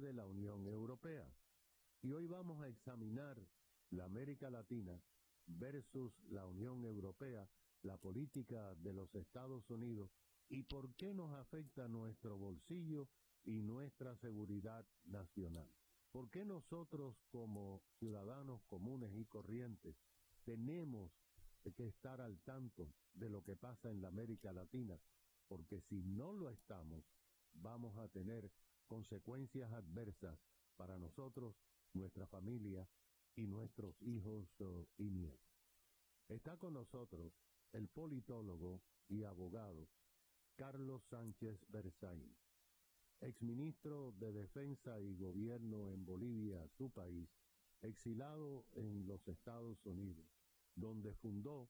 De la Unión Europea. Y hoy vamos a examinar la América Latina versus la Unión Europea, la política de los Estados Unidos y por qué nos afecta nuestro bolsillo y nuestra seguridad nacional. ¿Por qué nosotros como ciudadanos comunes y corrientes tenemos que estar al tanto de lo que pasa en la América Latina? Porque si no lo estamos, vamos a tener consecuencias adversas para nosotros, nuestra familia y nuestros hijos oh, y nietos. Está con nosotros el politólogo y abogado Carlos Sánchez Berzaín, exministro de Defensa y Gobierno en Bolivia, su país, exilado en los Estados Unidos, donde fundó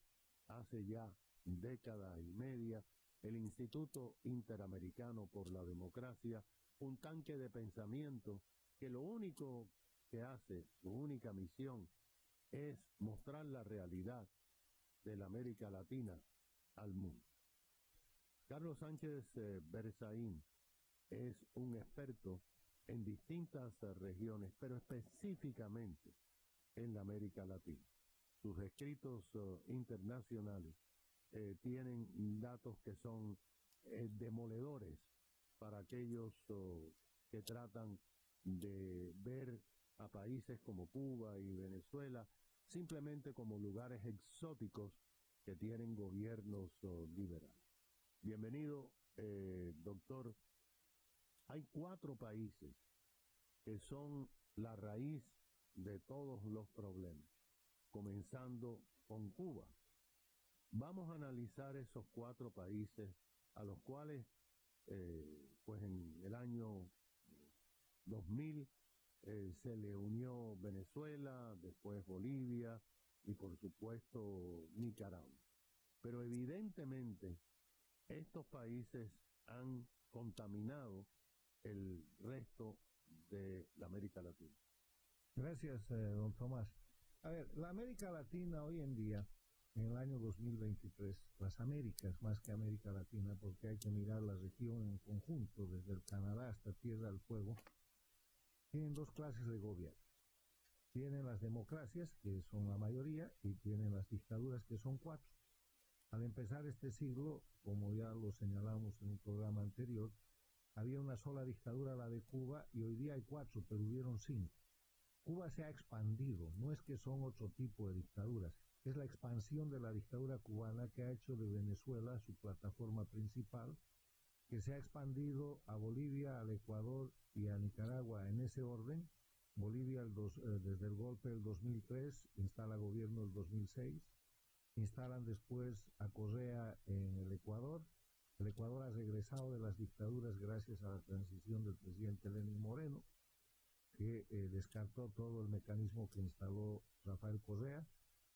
hace ya década y media el Instituto Interamericano por la Democracia, un tanque de pensamiento que lo único que hace, su única misión, es mostrar la realidad de la América Latina al mundo. Carlos Sánchez eh, Berzaín es un experto en distintas regiones, pero específicamente en la América Latina. Sus escritos eh, internacionales eh, tienen datos que son demoledores para aquellos oh, que tratan de ver a países como Cuba y Venezuela simplemente como lugares exóticos que tienen gobiernos oh, liberales. Bienvenido, eh, doctor. Hay cuatro países que son la raíz de todos los problemas, comenzando con Cuba. Vamos a analizar esos cuatro países a los cuales, eh, pues en el año 2000 eh, se le unió Venezuela, después Bolivia y por supuesto Nicaragua. Pero evidentemente estos países han contaminado el resto de la América Latina. Gracias, eh, don Tomás. A ver, la América Latina hoy en día, en el año 2023, las Américas más que América Latina, porque hay que mirar la región en conjunto, desde el Canadá hasta Tierra del Fuego, tienen dos clases de gobierno. Tienen las democracias, que son la mayoría, y tienen las dictaduras, que son cuatro. Al empezar este siglo, como ya lo señalamos en un programa anterior, había una sola dictadura, la de Cuba, y hoy día hay cuatro, pero hubieron cinco. Cuba se ha expandido, no es que son otro tipo de dictaduras, es la expansión de la dictadura cubana que ha hecho de Venezuela su plataforma principal, que se ha expandido a Bolivia, al Ecuador y a Nicaragua en ese orden. Bolivia eh, desde el golpe del 2003 instala gobierno el 2006. Instalan después a Correa en el Ecuador. El Ecuador ha regresado de las dictaduras gracias a la transición del presidente Lenin Moreno, que eh, descartó todo el mecanismo que instaló Rafael Correa.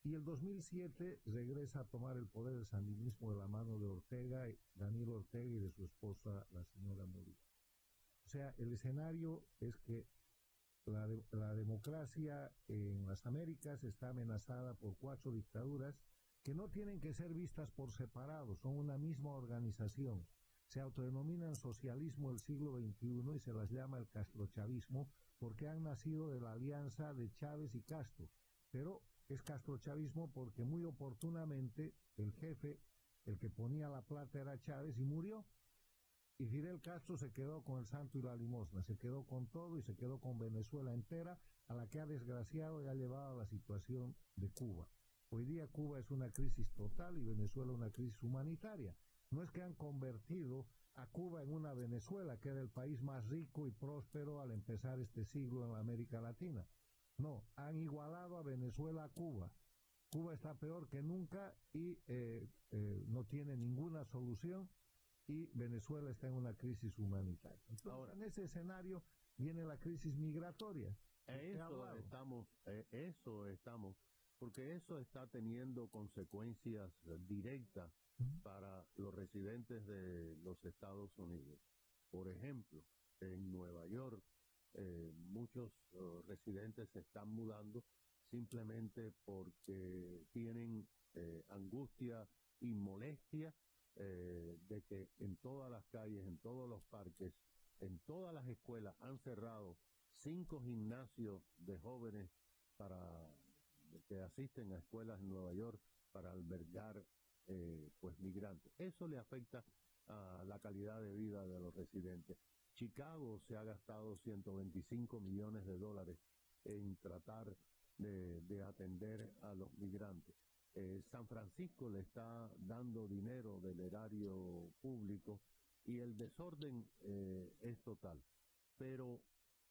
Y el 2007 regresa a tomar el poder del sandinismo de la mano de Ortega, Daniel Ortega y de su esposa, la señora Murillo. O sea, el escenario es que la, de, la democracia en las Américas está amenazada por cuatro dictaduras que no tienen que ser vistas por separado, son una misma organización. Se autodenominan socialismo del siglo XXI y se las llama el castrochavismo porque han nacido de la alianza de Chávez y Castro. Pero es castrochavismo porque muy oportunamente el jefe, el que ponía la plata era Chávez y murió. Y Fidel Castro se quedó con el santo y la limosna, se quedó con todo y se quedó con Venezuela entera, a la que ha desgraciado y ha llevado a la situación de Cuba. Hoy día Cuba es una crisis total y Venezuela una crisis humanitaria. No es que han convertido a Cuba en una Venezuela, que era el país más rico y próspero al empezar este siglo en la América Latina. No, han igualado a Venezuela a Cuba. Cuba está peor que nunca y eh, eh, no tiene ninguna solución y Venezuela está en una crisis humanitaria. Entonces, Ahora- en ese escenario viene la crisis migratoria. Eso estamos, eh, eso estamos, porque eso está teniendo consecuencias directas para los residentes de los Estados Unidos. Por ejemplo, en Nueva York, eh, muchos eh, residentes se están mudando simplemente porque tienen eh, angustia y molestia eh, de que en todas las calles, en todos los parques, en todas las escuelas han cerrado cinco gimnasios de jóvenes para que asisten a escuelas en Nueva York para albergar eh, pues migrantes. Eso le afecta a la calidad de vida de los residentes. Chicago se ha gastado 125 millones de dólares en tratar de, de atender a los migrantes. Eh, San Francisco le está dando dinero del erario público y el desorden eh, es total. Pero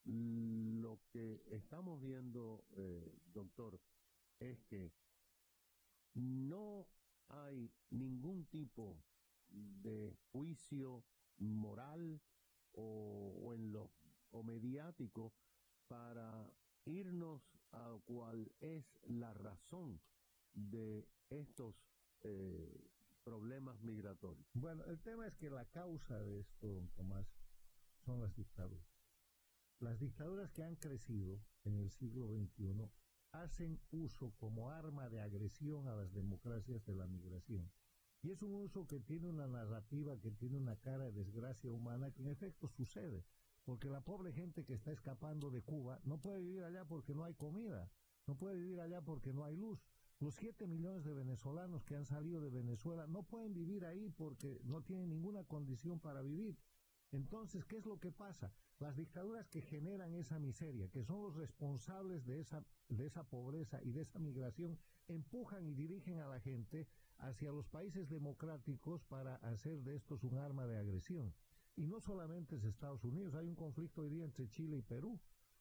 lo que estamos viendo, eh, doctor, es que no hay ningún tipo de juicio moral o, en lo o mediático para irnos a cuál es la razón de estos eh, problemas migratorios. Bueno, el tema es que la causa de esto, don Tomás, son las dictaduras. Las dictaduras que han crecido en el siglo XXI hacen uso como arma de agresión a las democracias de la migración. Y es un uso que tiene una narrativa, que tiene una cara de desgracia humana, que en efecto sucede. Porque la pobre gente que está escapando de Cuba no puede vivir allá porque no hay comida, no puede vivir allá porque no hay luz. Los 7 millones de venezolanos que han salido de Venezuela no pueden vivir ahí porque no tienen ninguna condición para vivir. Entonces, ¿qué es lo que pasa? Las dictaduras que generan esa miseria, que son los responsables de esa, de esa pobreza y de esa migración, empujan y dirigen a la gente hacia los países democráticos para hacer de estos un arma de agresión. Y no solamente es Estados Unidos, hay un conflicto hoy día entre Chile y Perú,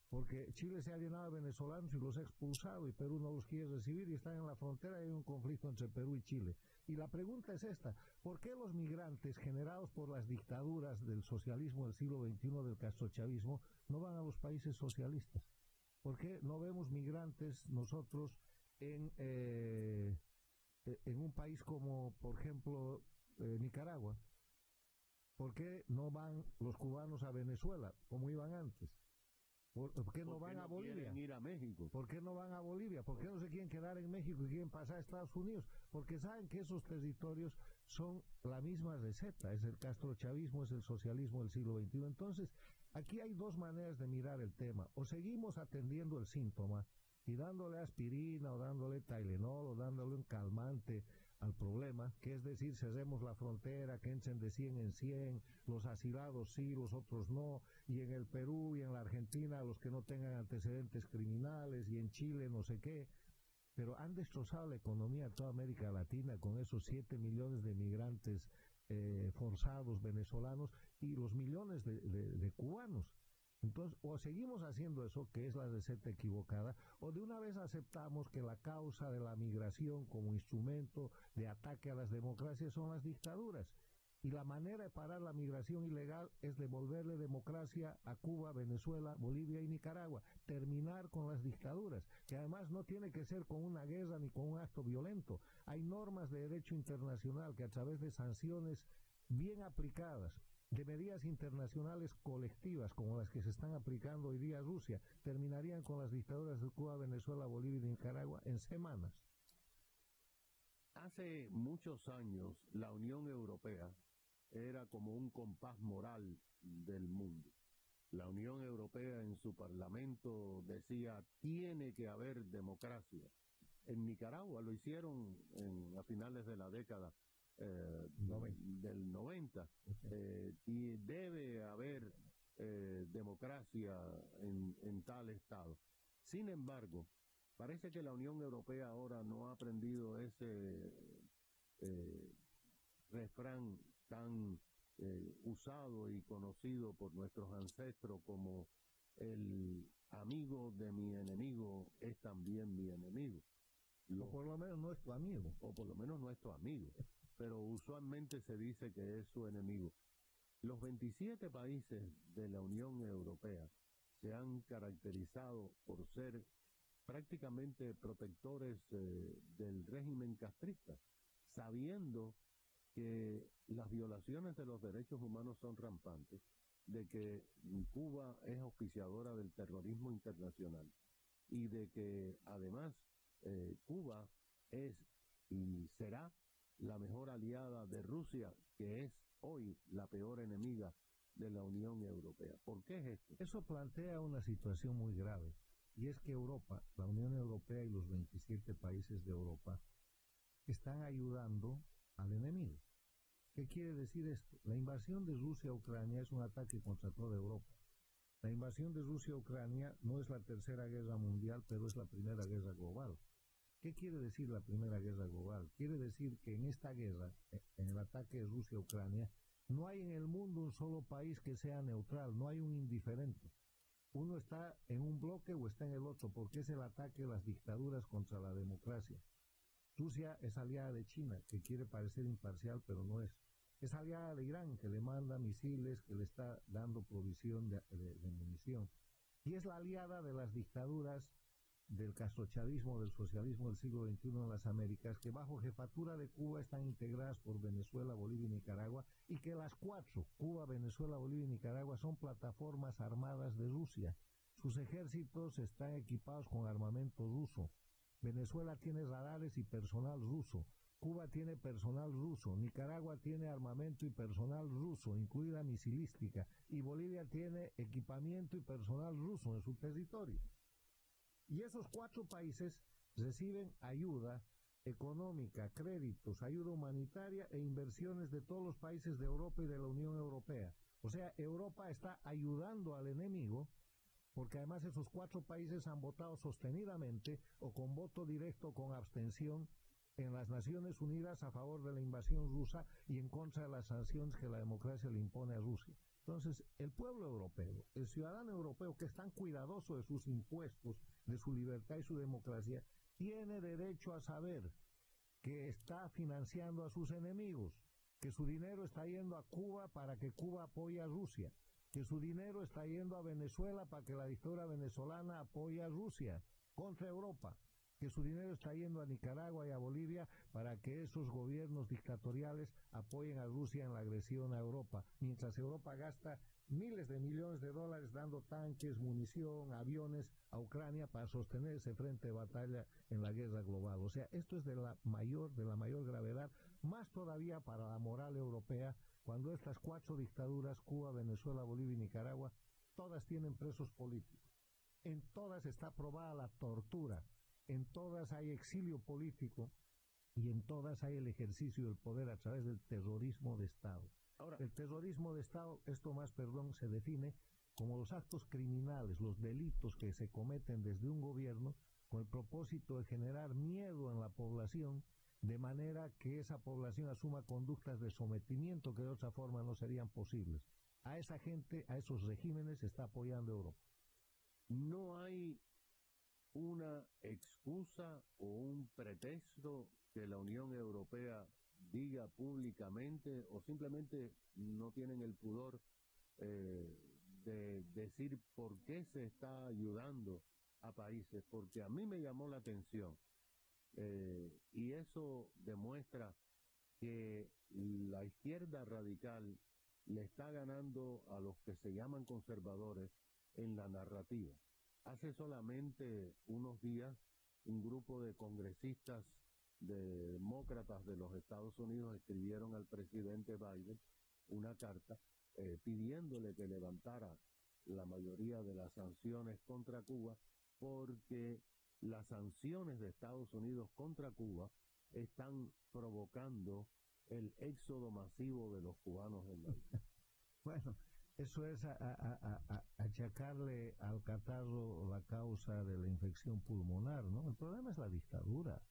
porque Chile se ha llenado de venezolanos y los ha expulsado y Perú no los quiere recibir y están en la frontera y hay un conflicto entre Perú y Chile. Y la pregunta es esta, ¿por qué los migrantes generados por las dictaduras del socialismo del siglo XXI, del castrochavismo, no van a los países socialistas? ¿Por qué no vemos migrantes nosotros en, eh, en un país como, por ejemplo, eh, Nicaragua? ¿Por qué no van los cubanos a Venezuela como iban antes? ¿Por, por qué no ¿Por qué van a Bolivia? ir a México? ¿Por qué no van a Bolivia? ¿Por qué no se quieren quedar en México y quieren pasar a Estados Unidos? Porque saben que esos territorios son la misma receta, es el castrochavismo, es el socialismo del siglo XXI. Entonces, aquí hay dos maneras de mirar el tema. O seguimos atendiendo el síntoma y dándole aspirina o dándole Tylenol o dándole un calmante al problema, que es decir, cerremos la frontera, que entren de 100 en 100, los asilados sí, los otros no, y en el Perú y en la Argentina los que no tengan antecedentes criminales, y en Chile no sé qué, pero han destrozado la economía de toda América Latina con esos 7 millones de migrantes eh, forzados venezolanos y los millones de, cubanos. Entonces, o seguimos haciendo eso, que es la receta equivocada, o de una vez aceptamos que la causa de la migración como instrumento de ataque a las democracias son las dictaduras. Y la manera de parar la migración ilegal es devolverle democracia a Cuba, Venezuela, Bolivia y Nicaragua. Terminar con las dictaduras, que además no tiene que ser con una guerra ni con un acto violento. Hay normas de derecho internacional que a través de sanciones bien aplicadas, de medidas internacionales colectivas como las que se están aplicando hoy día a Rusia, terminarían con las dictaduras de Cuba, Venezuela, Bolivia y Nicaragua en semanas. Hace muchos años la Unión Europea era como un compás moral del mundo. La Unión Europea en su parlamento decía tiene que haber democracia. En Nicaragua lo hicieron a finales de la década eh, del 90 eh, y debe haber eh, democracia en, en tal estado. Sin embargo, parece que la Unión Europea ahora no ha aprendido ese eh, refrán tan eh, usado y conocido por nuestros ancestros como el amigo de mi enemigo es también mi enemigo. O por lo menos no es tu amigo. o por lo menos nuestro amigo, pero usualmente se dice que es su enemigo. Los 27 países de la Unión Europea se han caracterizado por ser prácticamente protectores eh, del régimen castrista, sabiendo que las violaciones de los derechos humanos son rampantes, de que Cuba es auspiciadora del terrorismo internacional y de que además eh, Cuba es y será la mejor aliada de Rusia, que es hoy la peor enemiga de la Unión Europea. ¿Por qué es esto? Eso plantea una situación muy grave, y es que Europa, la Unión Europea y los 27 países de Europa están ayudando al enemigo. ¿Qué quiere decir esto? La invasión de Rusia a Ucrania es un ataque contra toda Europa. La invasión de Rusia a Ucrania no es la tercera guerra mundial, pero es la primera guerra global. ¿Qué quiere decir la primera guerra global? Quiere decir que en esta guerra, en el ataque de Rusia a Ucrania, no hay en el mundo un solo país que sea neutral, no hay un indiferente. Uno está en un bloque o está en el otro, porque es el ataque de las dictaduras contra la democracia. Rusia es aliada de China, que quiere parecer imparcial, pero no es. Es aliada de Irán, que le manda misiles, que le está dando provisión de- de munición. Y es la aliada de las dictaduras del castrochavismo, del socialismo del siglo XXI en las Américas, que bajo jefatura de Cuba están integradas por Venezuela, Bolivia y Nicaragua, y que las cuatro, Cuba, Venezuela, Bolivia y Nicaragua, son plataformas armadas de Rusia. Sus ejércitos están equipados con armamento ruso. Venezuela tiene radares y personal ruso. Cuba tiene personal ruso. Nicaragua tiene armamento y personal ruso, incluida misilística. Y Bolivia tiene equipamiento y personal ruso en su territorio. Y esos cuatro países reciben ayuda económica, créditos, ayuda humanitaria e inversiones de todos los países de Europa y de la Unión Europea. O sea, Europa está ayudando al enemigo porque además esos cuatro países han votado sostenidamente o con voto directo o con abstención en las Naciones Unidas a favor de la invasión rusa y en contra de las sanciones que la democracia le impone a Rusia. Entonces, el pueblo europeo, el ciudadano europeo que es tan cuidadoso de sus impuestos, de su libertad y su democracia, tiene derecho a saber que está financiando a sus enemigos, que su dinero está yendo a Cuba para que Cuba apoye a Rusia, que su dinero está yendo a Venezuela para que la dictadura venezolana apoye a Rusia contra Europa, que su dinero está yendo a Nicaragua y a Bolivia para que esos gobiernos dictatoriales apoyen a Rusia en la agresión a Europa, mientras Europa gasta miles de millones de dólares dando tanques, munición, aviones a Ucrania para sostener ese frente de batalla en la guerra global. O sea, esto es de la mayor, de la mayor gravedad, más todavía para la moral europea, cuando estas cuatro dictaduras, Cuba, Venezuela, Bolivia y Nicaragua, todas tienen presos políticos. En todas está aprobada la tortura, en todas hay exilio político y en todas hay el ejercicio del poder a través del terrorismo de Estado. Ahora, El terrorismo de Estado, esto más, perdón, se define como los actos criminales, los delitos que se cometen desde un gobierno con el propósito de generar miedo en la población, de manera que esa población asuma conductas de sometimiento que de otra forma no serían posibles. a esa gente, a esos regímenes, está apoyando Europa. No hay una excusa o un pretexto que la Unión Europea diga públicamente o simplemente no tienen el pudor eh, de decir por qué se está ayudando a países, porque a mí me llamó la atención eh, y eso demuestra que la izquierda radical le está ganando a los que se llaman conservadores en la narrativa. Hace solamente unos días un grupo de congresistas de demócratas de los Estados Unidos escribieron al presidente Biden una carta eh, pidiéndole que levantara la mayoría de las sanciones contra Cuba porque las sanciones de Estados Unidos contra Cuba están provocando el éxodo masivo de los cubanos en la isla. bueno, eso es a, achacarle al catarro la causa de la infección pulmonar, ¿no? El problema es la dictadura.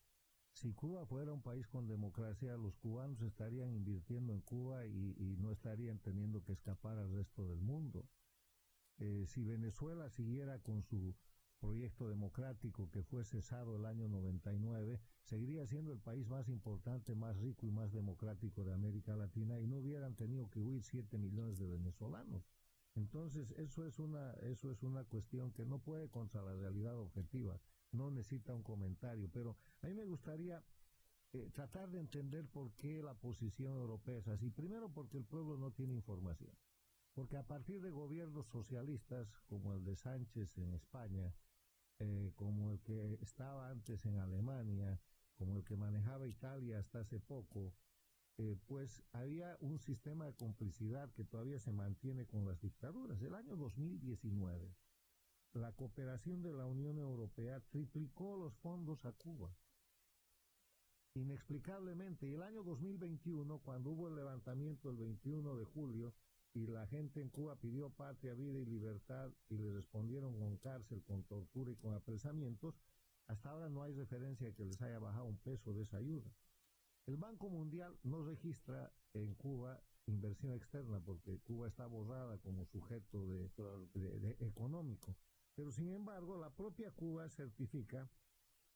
Si Cuba fuera un país con democracia, los cubanos estarían invirtiendo en Cuba y, no estarían teniendo que escapar al resto del mundo. Eh, si Venezuela siguiera con su proyecto democrático que fue cesado el año 99, seguiría siendo el país más importante, más rico y más democrático de América Latina y no hubieran tenido que huir 7 millones de venezolanos. Entonces, eso es una eso es una cuestión que no puede contra la realidad objetiva, no necesita un comentario, pero a mí me gustaría eh, tratar de entender por qué la posición europea es así. Primero porque el pueblo no tiene información. Porque a partir de gobiernos socialistas como el de Sánchez en España, eh, como el que estaba antes en Alemania, como el que manejaba Italia hasta hace poco, eh, pues había un sistema de complicidad que todavía se mantiene con las dictaduras. El año 2019, la cooperación de la Unión Europea triplicó los fondos a Cuba. Inexplicablemente, y el año 2021, cuando hubo el levantamiento el 21 de julio, y la gente en Cuba pidió patria, vida y libertad y le respondieron con cárcel, con tortura y con apresamientos, hasta ahora no hay referencia que les haya bajado un peso de esa ayuda. El Banco Mundial no registra en Cuba inversión externa porque Cuba está borrada como sujeto de, económico. Pero sin embargo, la propia Cuba certifica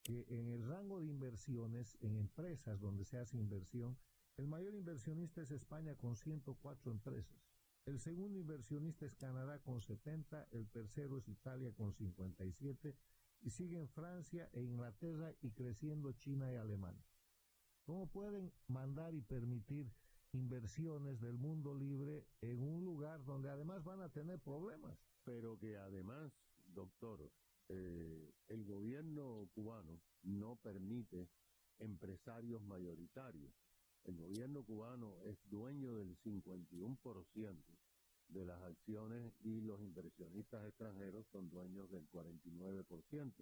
que en el rango de inversiones, en empresas donde se hace inversión, el mayor inversionista es España con 104 empresas. El segundo inversionista es Canadá con 70, el tercero es Italia con 57 y siguen Francia e Inglaterra y creciendo China y Alemania. ¿Cómo pueden mandar y permitir inversiones del mundo libre en un lugar donde además van a tener problemas? Pero que además, doctor, eh, el gobierno cubano no permite empresarios mayoritarios el gobierno cubano es dueño del 51% de las acciones y los inversionistas extranjeros son dueños del 49%.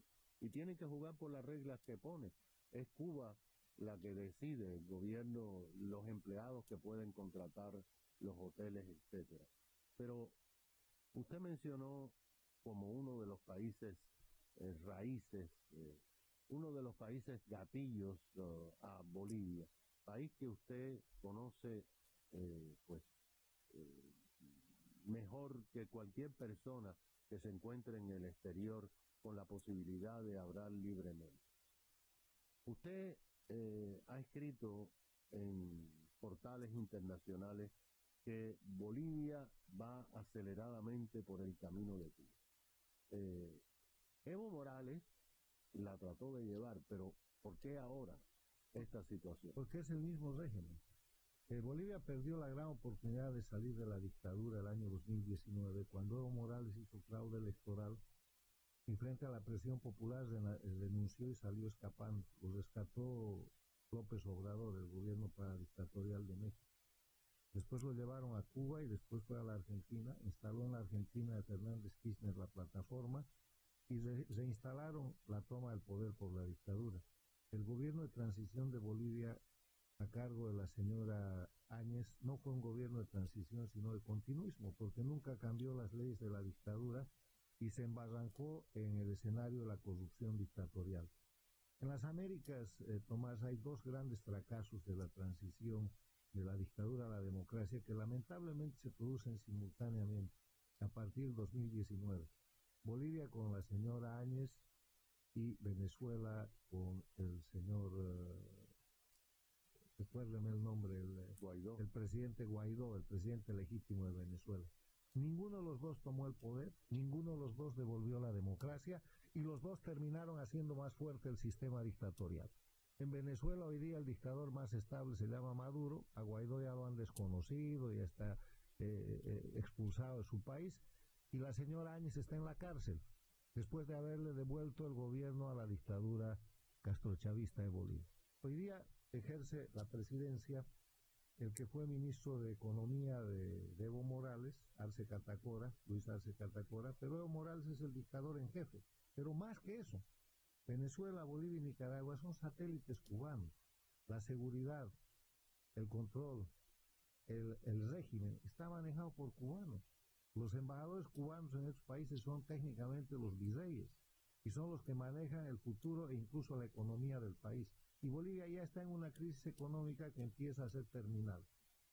Y tienen que jugar por las reglas que pone. Es Cuba la que decide, el gobierno, los empleados que pueden contratar los hoteles, etcétera. Pero usted mencionó como uno de los países eh, raíces, eh, uno de los países gatillos uh, a Bolivia país que usted conoce eh, pues eh, mejor que cualquier persona que se encuentre en el exterior con la posibilidad de hablar libremente. Usted eh, ha escrito en portales internacionales que Bolivia va aceleradamente por el camino de Cuba. Evo Morales la trató de llevar, pero ¿por qué ahora? Esta situación. Porque es el mismo régimen. Eh, Bolivia perdió la gran oportunidad de salir de la dictadura el año 2019, cuando Evo Morales hizo fraude electoral y frente a la presión popular renunció y salió escapando. Lo rescató López Obrador, el gobierno paradictatorial de México. Después lo llevaron a Cuba y después fue a la Argentina. Instaló en la Argentina de Fernández Kirchner la plataforma y reinstalaron la toma del poder por la dictadura. El gobierno de transición de Bolivia a cargo de la señora Áñez no fue un gobierno de transición, sino de continuismo, porque nunca cambió las leyes de la dictadura y se embarrancó en el escenario de la corrupción dictatorial. En las Américas, eh, Tomás, hay dos grandes fracasos de la transición de la dictadura a la democracia que lamentablemente se producen simultáneamente a partir del 2019. Bolivia con la señora Áñez y Venezuela con el señor, uh, recuérdeme el nombre, el, Guaidó. el presidente Guaidó, el presidente legítimo de Venezuela. Ninguno de los dos tomó el poder, ninguno de los dos devolvió la democracia y los dos terminaron haciendo más fuerte el sistema dictatorial. En Venezuela hoy día el dictador más estable se llama Maduro, a Guaidó ya lo han desconocido y está eh, eh, expulsado de su país, y la señora Áñez está en la cárcel, después de haberle devuelto el gobierno a la dictadura castrochavista de Bolivia. Hoy día ejerce la presidencia el que fue ministro de Economía de, de, Evo Morales, Arce Catacora, Luis Arce Catacora, pero Evo Morales es el dictador en jefe. Pero más que eso, Venezuela, Bolivia y Nicaragua son satélites cubanos. La seguridad, el control, el, el régimen está manejado por cubanos. Los embajadores cubanos en estos países son técnicamente los virreyes y son los que manejan el futuro e incluso la economía del país. Y Bolivia ya está en una crisis económica que empieza a ser terminal.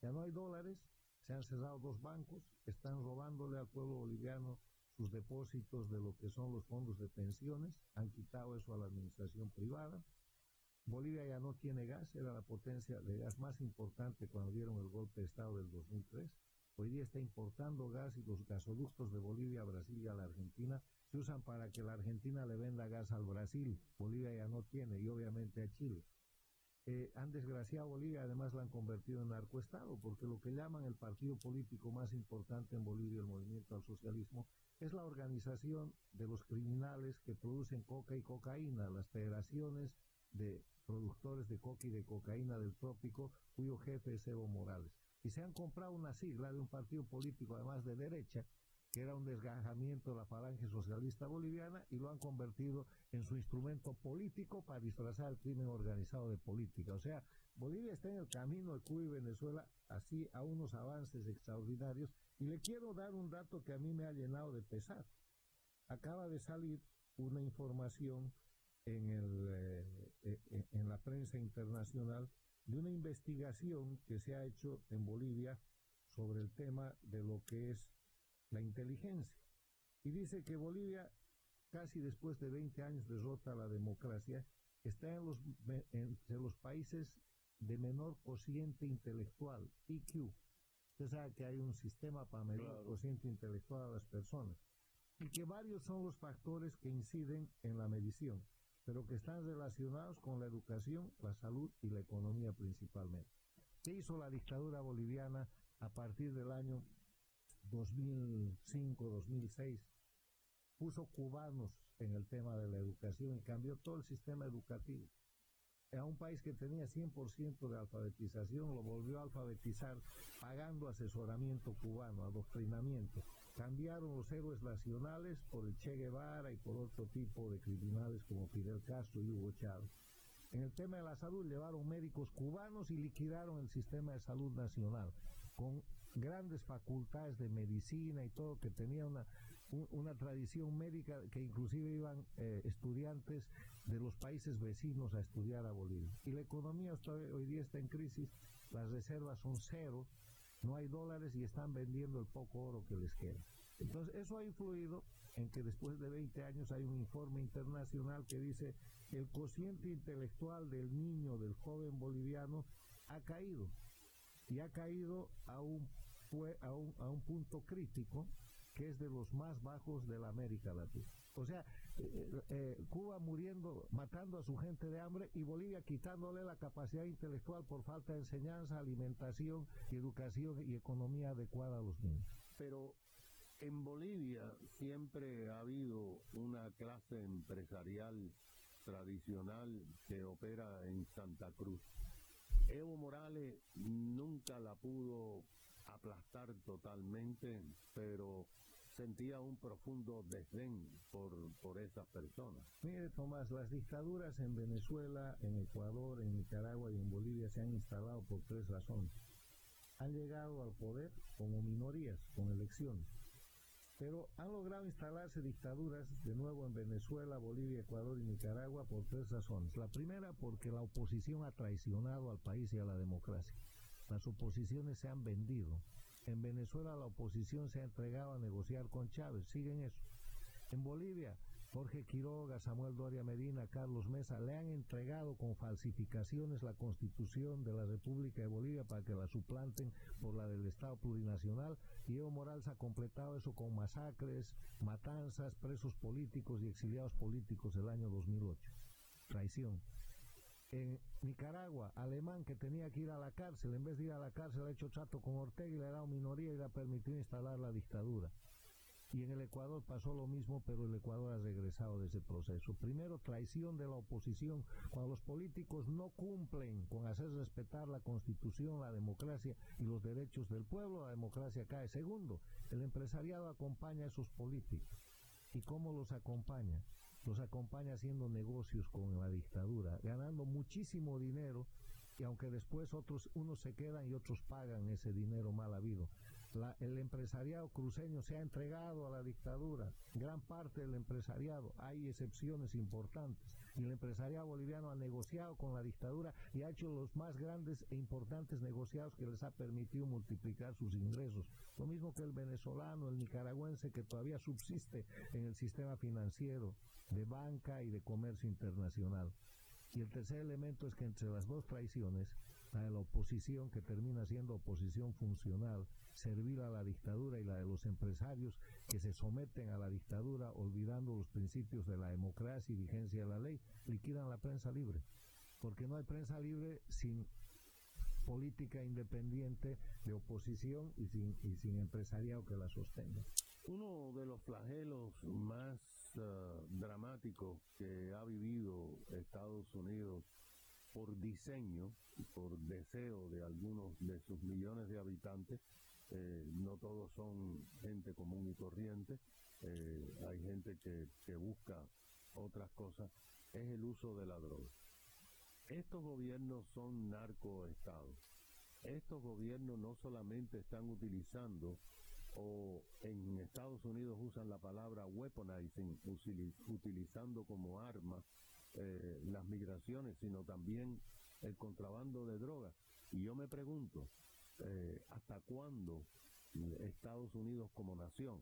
Ya no hay dólares, se han cerrado dos bancos, están robándole al pueblo boliviano sus depósitos de lo que son los fondos de pensiones, han quitado eso a la administración privada. Bolivia ya no tiene gas, era la potencia de gas más importante cuando dieron el golpe de Estado del 2003. Hoy día está importando gas y los gasoductos de Bolivia a Brasil y a la Argentina se usan para que la Argentina le venda gas al Brasil. Bolivia ya no tiene y obviamente a Chile. Eh, han desgraciado a Bolivia, además la han convertido en narcoestado, porque lo que llaman el partido político más importante en Bolivia, el movimiento al socialismo, es la organización de los criminales que producen coca y cocaína, las federaciones de productores de coca y de cocaína del trópico, cuyo jefe es Evo Morales. Y se han comprado una sigla de un partido político, además de derecha, que era un desgajamiento de la falange socialista boliviana y lo han convertido en su instrumento político para disfrazar el crimen organizado de política. O sea, Bolivia está en el camino de Cuba y Venezuela así a unos avances extraordinarios y le quiero dar un dato que a mí me ha llenado de pesar. Acaba de salir una información en, el, eh, en la prensa internacional de una investigación que se ha hecho en Bolivia sobre el tema de lo que es la inteligencia. Y dice que Bolivia, casi después de 20 años derrota a la democracia, está en los, entre los países de menor cociente intelectual, IQ. Usted sabe que hay un sistema para medir claro. el cociente intelectual a las personas. Y que varios son los factores que inciden en la medición, pero que están relacionados con la educación, la salud y la economía principalmente. ¿Qué hizo la dictadura boliviana a partir del año 2005-2006, puso cubanos en el tema de la educación y cambió todo el sistema educativo. A un país que tenía 100% de alfabetización lo volvió a alfabetizar pagando asesoramiento cubano, adoctrinamiento. Cambiaron los héroes nacionales por el Che Guevara y por otro tipo de criminales como Fidel Castro y Hugo Chávez. En el tema de la salud llevaron médicos cubanos y liquidaron el sistema de salud nacional con grandes facultades de medicina y todo, que tenía una, un, una tradición médica que inclusive iban eh, estudiantes de los países vecinos a estudiar a Bolivia. Y la economía hoy, hoy día está en crisis, las reservas son cero, no hay dólares y están vendiendo el poco oro que les queda. Entonces, eso ha influido en que después de 20 años hay un informe internacional que dice el cociente intelectual del niño, del joven boliviano, ha caído. Y ha caído a un, a un, a un punto crítico que es de los más bajos de la América Latina. O sea, eh, eh, Cuba muriendo, matando a su gente de hambre y Bolivia quitándole la capacidad intelectual por falta de enseñanza, alimentación, educación y economía adecuada a los niños. Pero en Bolivia siempre ha habido una clase empresarial tradicional que opera en Santa Cruz. Evo Morales nunca la pudo aplastar totalmente, pero sentía un profundo desdén por, por esas personas. Mire, Tomás, las dictaduras en Venezuela, en Ecuador, en Nicaragua y en Bolivia se han instalado por tres razones. Han llegado al poder como minorías, con elecciones. Pero han logrado instalarse dictaduras de nuevo en Venezuela, Bolivia, Ecuador y Nicaragua por tres razones. La primera, porque la oposición ha traicionado al país y a la democracia. Las oposiciones se han vendido. En Venezuela la oposición se ha entregado a negociar con Chávez, siguen eso. En Bolivia, Jorge Quiroga, Samuel Doria Medina, Carlos Mesa le han entregado con falsificaciones la constitución de la República de Bolivia para que la suplanten por la del Estado plurinacional y Evo Morales ha completado eso con masacres, matanzas, presos políticos y exiliados políticos el año 2008. Traición. En Nicaragua, alemán que tenía que ir a la cárcel, en vez de ir a la cárcel ha hecho trato con Ortega y le ha dado minoría y le ha permitido instalar la dictadura. Y en el Ecuador pasó lo mismo, pero el Ecuador ha regresado de ese proceso. Primero, traición de la oposición. Cuando los políticos no cumplen con hacer respetar la constitución, la democracia y los derechos del pueblo, la democracia cae. Segundo, el empresariado acompaña a esos políticos. ¿Y cómo los acompaña? Los acompaña haciendo negocios con la dictadura, ganando muchísimo dinero y aunque después otros, unos se quedan y otros pagan ese dinero mal habido el empresariado cruceño se ha entregado a la dictadura, gran parte del empresariado, hay excepciones importantes, y el empresariado boliviano ha negociado con la dictadura y ha hecho los más grandes e importantes negociados que les ha permitido multiplicar sus ingresos, lo mismo que el venezolano, el nicaragüense que todavía subsiste en el sistema financiero de banca y de comercio internacional. Y el tercer elemento es que entre las dos traiciones, la de la oposición, que termina siendo oposición funcional, servir a la dictadura, y la de los empresarios que se someten a la dictadura, olvidando los principios de la democracia y vigencia de la ley, liquidan la prensa libre. Porque no hay prensa libre sin política independiente de oposición y sin, y sin empresariado que la sostenga. Uno de los flagelos más uh, dramáticos que ha vivido Estados Unidos por diseño, por deseo de algunos de sus millones de habitantes, eh, no todos son gente común y corriente, eh, hay gente que, que busca otras cosas, es el uso de la droga. Estos gobiernos son narcoestados. Estos gobiernos no solamente están utilizando o en Estados Unidos usan la palabra weaponizing, utilizando como arma eh, las migraciones, sino también el contrabando de drogas. Y yo me pregunto, eh, ¿hasta cuándo Estados Unidos como nación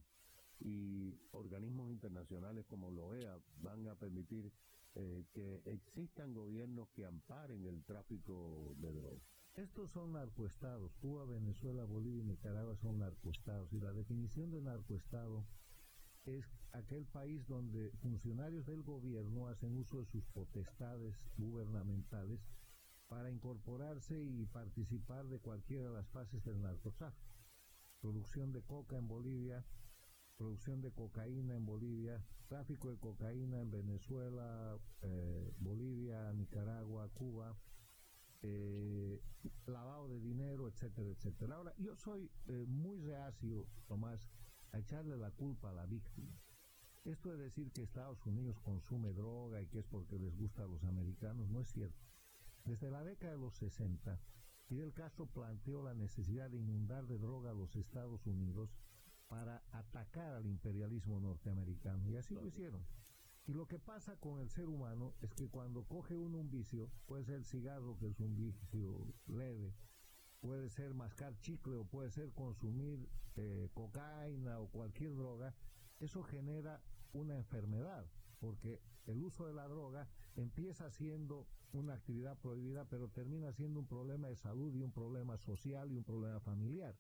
y organismos internacionales como la OEA van a permitir eh, que existan gobiernos que amparen el tráfico de drogas? Estos son narcoestados. Cuba, Venezuela, Bolivia y Nicaragua son narcoestados. Y la definición de narcoestado es aquel país donde funcionarios del gobierno hacen uso de sus potestades gubernamentales para incorporarse y participar de cualquiera de las fases del narcotráfico. Producción de coca en Bolivia, producción de cocaína en Bolivia, tráfico de cocaína en Venezuela, eh, Bolivia, Nicaragua, Cuba, eh, lavado de dinero, etcétera, etcétera. Ahora, yo soy eh, muy reacio, Tomás, a echarle la culpa a la víctima. Esto de decir que Estados Unidos consume droga y que es porque les gusta a los americanos no es cierto. Desde la década de los 60, Fidel Castro planteó la necesidad de inundar de droga a los Estados Unidos para atacar al imperialismo norteamericano y así lo hicieron. Y lo que pasa con el ser humano es que cuando coge uno un vicio, puede ser el cigarro, que es un vicio leve, puede ser mascar chicle o puede ser consumir eh, cocaína o cualquier droga, eso genera una enfermedad, porque el uso de la droga empieza siendo una actividad prohibida, pero termina siendo un problema de salud y un problema social y un problema familiar.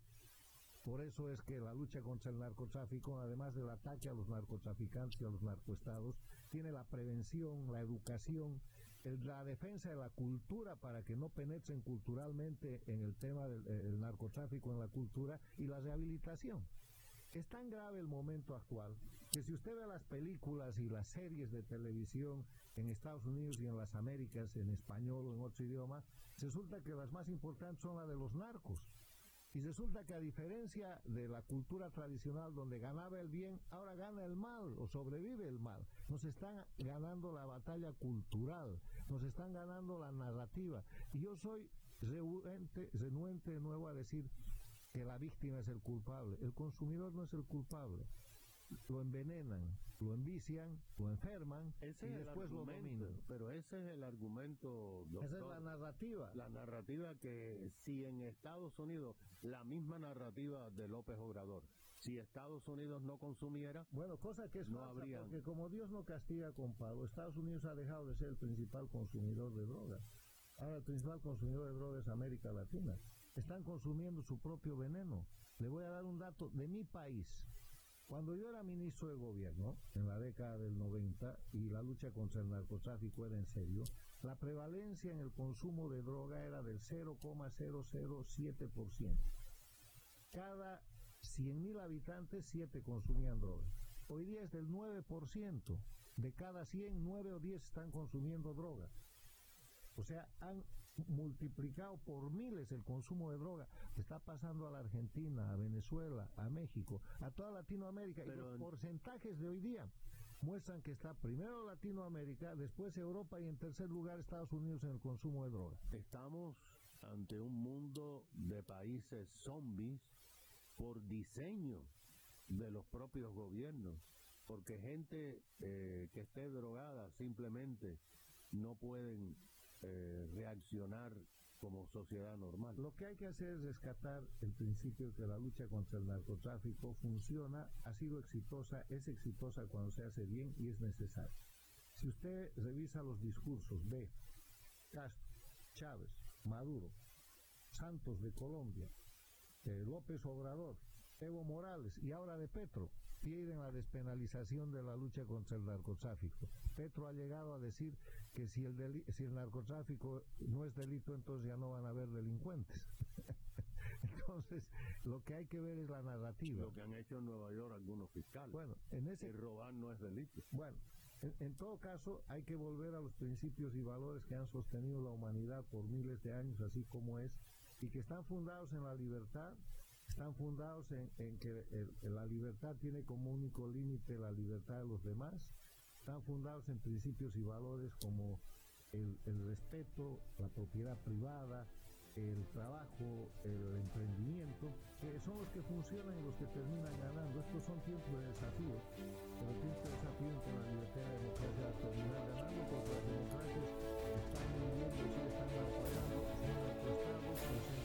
Por eso es que la lucha contra el narcotráfico, además del ataque a los narcotraficantes y a los narcoestados, tiene la prevención, la educación, la defensa de la cultura para que no penetren culturalmente en el tema del eh, narcotráfico en la cultura y la rehabilitación. Es tan grave el momento actual que si usted ve las películas y las series de televisión en Estados Unidos y en las Américas, en español o en otro idioma, resulta que las más importantes son las de los narcos. Y resulta que a diferencia de la cultura tradicional donde ganaba el bien, ahora gana el mal o sobrevive el mal. Nos están ganando la batalla cultural, nos están ganando la narrativa. Y yo soy renuente, de nuevo a decir que la víctima es el culpable. El consumidor no es el culpable. Lo envenenan, lo envician, lo enferman Ese y después lo dominan. pero ese es el argumento, Esa es la narrativa. la narrativa que si en Estados Unidos, la misma narrativa de López Obrador, si Estados Unidos no consumiera, Bueno, cosa que es No falsa, habrían- porque como Dios no castiga con pago, Estados Unidos ha dejado de ser el principal consumidor de drogas. Ahora el principal consumidor de drogas es América Latina. Están consumiendo su propio veneno. Le voy a dar un dato de mi país. Cuando yo era ministro de gobierno, en la década del 90, y la lucha contra el narcotráfico era en serio, la prevalencia en el consumo de droga era del 0,007%. Cada 100.000 habitantes, 7 consumían droga. Hoy día es del 9%. De cada 100, 9 o 10 están consumiendo droga. O sea, han multiplicado por miles el consumo de droga. Está pasando a la Argentina, a Venezuela, a México, a toda Latinoamérica. y los en- porcentajes de hoy día muestran que está primero Latinoamérica, después Europa y en tercer lugar Estados Unidos en el consumo de droga. estamos ante un mundo de países zombies por diseño de los propios gobiernos, porque gente eh, que esté drogada simplemente no pueden eh, reaccionar como sociedad normal. Lo que hay que hacer es rescatar el principio de que la lucha contra el narcotráfico funciona, ha sido exitosa, es exitosa cuando se hace bien y es necesaria. Si usted revisa los discursos de Castro, Chávez, Maduro, Santos de Colombia, eh, López Obrador, Evo Morales y ahora de Petro, piden la despenalización de la lucha contra el narcotráfico. Petro ha llegado a decir que si el, deli- si el narcotráfico no es delito, entonces ya no van a haber delincuentes. entonces, lo que hay que ver es la narrativa. Lo que han hecho en Nueva York algunos fiscales. Bueno, en ese que robar no es delito. bueno, en, en todo caso, hay que volver a los principios y valores que han sostenido la humanidad por miles de años, así como es, y que están fundados en la libertad, están fundados en, que la libertad tiene como único límite la libertad de los demás, están fundados en principios y valores como el, respeto, la propiedad privada, el trabajo, el emprendimiento, que son los que funcionan y los que terminan ganando. Estos son tiempos de desafío, pero tiempos de desafío en que la libertad y la democracia terminar ganando porque las democracias están viviendo, sí están apoyando, son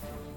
Thank you.